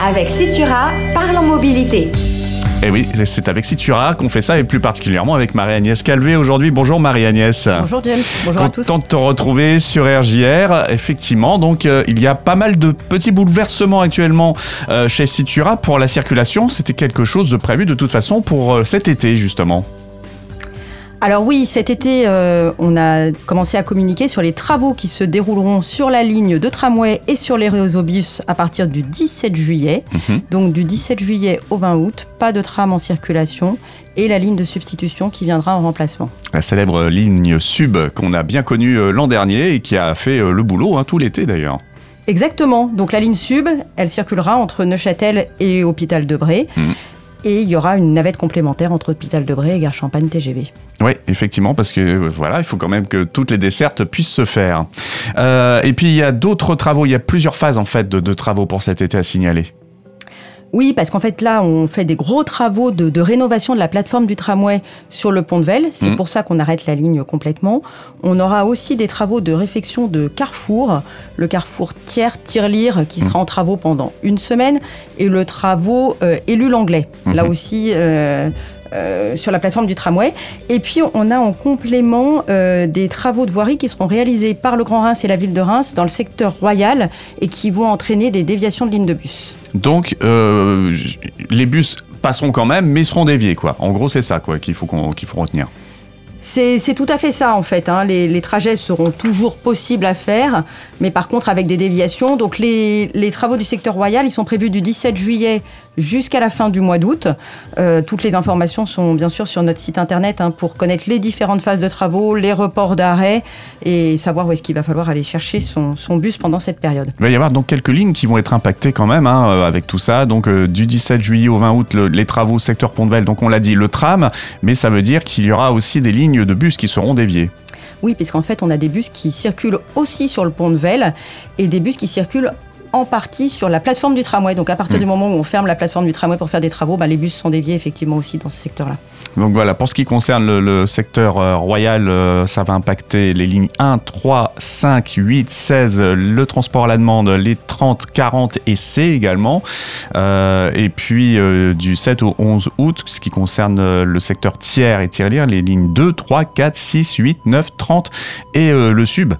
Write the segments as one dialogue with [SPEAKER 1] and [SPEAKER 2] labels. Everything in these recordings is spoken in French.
[SPEAKER 1] Avec Citura, parle en mobilité.
[SPEAKER 2] Et eh oui, c'est avec Citura qu'on fait ça et plus particulièrement avec Marie-Agnès Calvé aujourd'hui. Bonjour Marie-Agnès.
[SPEAKER 3] Bonjour James, bonjour à tous.
[SPEAKER 2] Content de te retrouver sur RJR. Effectivement, donc euh, il y a pas mal de petits bouleversements actuellement euh, chez Citura pour la circulation. C'était quelque chose de prévu de toute façon pour euh, cet été justement.
[SPEAKER 3] Alors oui, cet été, euh, on a commencé à communiquer sur les travaux qui se dérouleront sur la ligne de tramway et sur les réseaux bus à partir du 17 juillet. Mhm. Donc du 17 juillet au 20 août, pas de tram en circulation et la ligne de substitution qui viendra en remplacement.
[SPEAKER 2] La célèbre ligne sub qu'on a bien connue euh, l'an dernier et qui a fait euh, le boulot hein, tout l'été d'ailleurs.
[SPEAKER 3] Exactement. Donc la ligne sub, elle circulera entre Neuchâtel et Hôpital de Bray. Mhm et il y aura une navette complémentaire entre Hôpital de Bray et Gare Champagne TGV.
[SPEAKER 2] Oui, effectivement, parce que euh, voilà, il faut quand même que toutes les dessertes puissent se faire. Euh, et puis il y a d'autres travaux, il y a plusieurs phases en fait de travaux pour cet été à signaler.
[SPEAKER 3] Oui, parce qu'en fait là, on fait des gros travaux de, rénovation de la plateforme du tramway sur le pont de Velle. C'est mmh. pour ça qu'on arrête la ligne complètement. On aura aussi des travaux de réfection de carrefour, le carrefour Thiers Tirelire qui sera mmh. en travaux pendant une semaine, et le travaux euh, élu l'anglais. Là mmh. aussi. Euh, euh, sur la plateforme du tramway. Et puis, on a en complément des travaux de voirie qui seront réalisés par le Grand Reims et la ville de Reims dans le secteur royal et qui vont entraîner des déviations de lignes de bus.
[SPEAKER 2] Donc, euh, les bus passeront quand même, mais seront déviés, quoi. En gros, c'est ça, quoi, qu'il faut, qu'il faut retenir.
[SPEAKER 3] C'est tout à fait ça en fait. Hein. Les, trajets seront toujours possibles à faire, mais par contre avec des déviations. Donc les, travaux du secteur royal, ils sont prévus du 17 juillet jusqu'à la fin du mois d'août. Euh, toutes les informations sont bien sûr sur notre site internet hein, pour connaître les différentes phases de travaux, les reports d'arrêt et savoir où est-ce qu'il va falloir aller chercher son, bus pendant cette période.
[SPEAKER 2] Il va y avoir donc quelques lignes qui vont être impactées quand même hein, euh, avec tout ça. Donc euh, du 17 juillet au 20 août, les travaux secteur Pont-de-Vel, donc on l'a dit, le tram, mais ça veut dire qu'il y aura aussi des lignes de bus qui seront déviées.
[SPEAKER 3] Oui, puisqu'en fait, on a des bus qui circulent aussi sur le pont de Vel et des bus qui circulent en partie sur la plateforme du tramway. Donc à partir du mm. moment où on ferme la plateforme du tramway pour faire des travaux, bah, les bus sont déviés effectivement aussi dans ce secteur-là.
[SPEAKER 2] Donc voilà, pour ce qui concerne le, secteur euh, royal, euh, ça va impacter les lignes 1, 3, 5, 8, 16, le transport à la demande, les 30, 40 et C également. Euh, et puis du 7 au 11 août, ce qui concerne le secteur tiers et tiers les lignes 2, 3, 4, 6, 8, 9, 30 et le sub.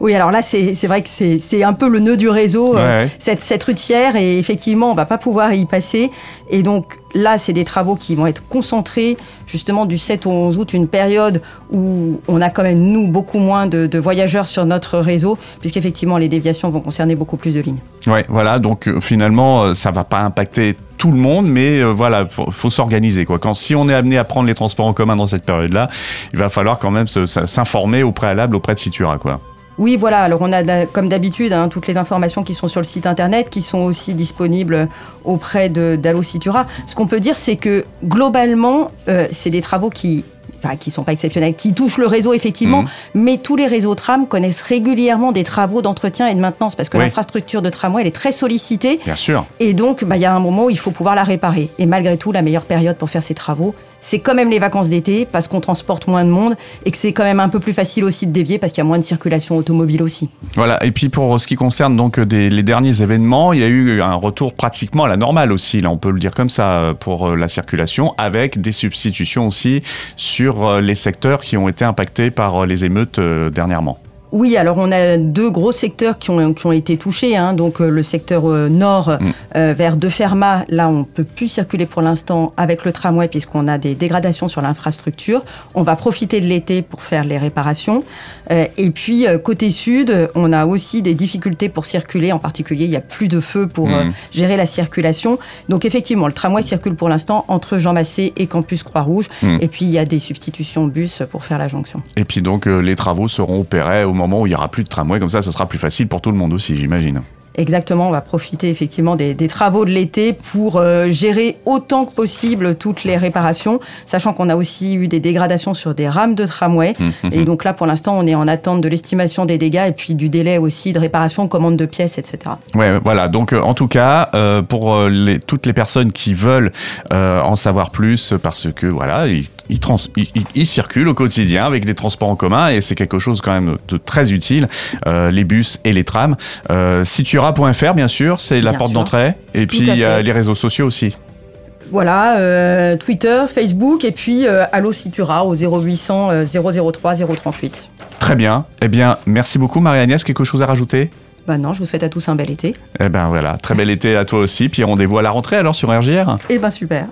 [SPEAKER 3] Oui, alors là, c'est vrai que c'est un peu le nœud du réseau, euh, cette, cette rue tiers, et effectivement, on va pas pouvoir y passer. Et donc là, c'est des travaux qui vont être concentrés justement du 7 au 11 août, une période où on a quand même, nous, beaucoup moins de, voyageurs sur notre réseau, puisqu'effectivement, les déviations vont concerner beaucoup plus de lignes.
[SPEAKER 2] Oui, voilà, donc euh, finalement, euh, ça va pas impacter tout le monde, mais voilà, faut, faut s'organiser. Quoi. Quand si on est amené à prendre les transports en commun dans cette période-là, il va falloir quand même s'informer au préalable auprès de Citura, quoi.
[SPEAKER 3] Oui, voilà. Alors, on a, comme d'habitude, hein, toutes les informations qui sont sur le site internet, qui sont aussi disponibles auprès d'Allo Citura. Ce qu'on peut dire, c'est que globalement, euh, c'est des travaux qui enfin qui sont pas exceptionnels, qui touchent le réseau effectivement, mhm. mais tous les réseaux tram connaissent régulièrement des travaux d'entretien et de maintenance parce que l'infrastructure de tramway elle est très sollicitée.
[SPEAKER 2] Bien sûr.
[SPEAKER 3] Et donc bah, il y a un moment où il faut pouvoir la réparer. Et malgré tout, la meilleure période pour faire ces travaux, c'est quand même les vacances d'été parce qu'on transporte moins de monde et que c'est quand même un peu plus facile aussi de dévier parce qu'il y a moins de circulation automobile aussi.
[SPEAKER 2] Voilà, et puis pour ce qui concerne donc les derniers événements, il y a eu un retour pratiquement à la normale aussi, là on peut le dire comme ça, pour euh, la circulation, avec des substitutions aussi sur euh, les secteurs qui ont été impactés par euh, les émeutes dernièrement.
[SPEAKER 3] Oui, alors on a deux gros secteurs qui ont, qui ont été touchés. Hein. Donc euh, le secteur euh, nord mm. euh, vers De Fermat, là on peut plus circuler pour l'instant avec le tramway puisqu'on a des dégradations sur l'infrastructure. On va profiter de l'été pour faire les réparations. et puis côté sud, on a aussi des difficultés pour circuler. En particulier, il y a plus de feu pour mm. gérer la circulation. Donc effectivement, le tramway circule pour l'instant entre Jean Massé et Campus Croix-Rouge. Mm. Et puis il y a des substitutions bus pour faire la jonction.
[SPEAKER 2] Et puis donc les travaux seront opérés au moment où il n'y aura plus de tramway, comme ça, ça sera plus facile pour tout le monde aussi, j'imagine.
[SPEAKER 3] Exactement, on va profiter effectivement des, travaux de l'été pour euh, gérer autant que possible toutes les réparations, sachant qu'on a aussi eu des dégradations sur des rames de tramway. Hum, hum, et hum. donc là, pour l'instant, on est en attente de l'estimation des dégâts et puis du délai aussi de réparation, commande de pièces, etc.
[SPEAKER 2] Ouais, voilà. Donc euh, en tout cas, euh, pour les, toutes les personnes qui veulent en savoir plus, parce que voilà, ils, trans, ils, ils, circulent au quotidien avec les transports en commun et c'est quelque chose quand même de très utile, euh, les bus et les trams. Euh, Citura.fr, bien sûr, c'est la
[SPEAKER 3] Bien
[SPEAKER 2] porte d'entrée. Et
[SPEAKER 3] Tout
[SPEAKER 2] puis il y a les réseaux sociaux aussi.
[SPEAKER 3] Voilà, euh, Twitter, Facebook et puis euh, Allo Citura au 0800 euh, 003 038.
[SPEAKER 2] Très bien. Eh bien, merci beaucoup Marie-Agnès. Quelque chose à rajouter?
[SPEAKER 3] Bah non, je vous souhaite à tous un bel été.
[SPEAKER 2] Eh ben voilà, très bel été à toi aussi. Puis rendez-vous à la rentrée alors sur RGR.
[SPEAKER 3] Et ben super.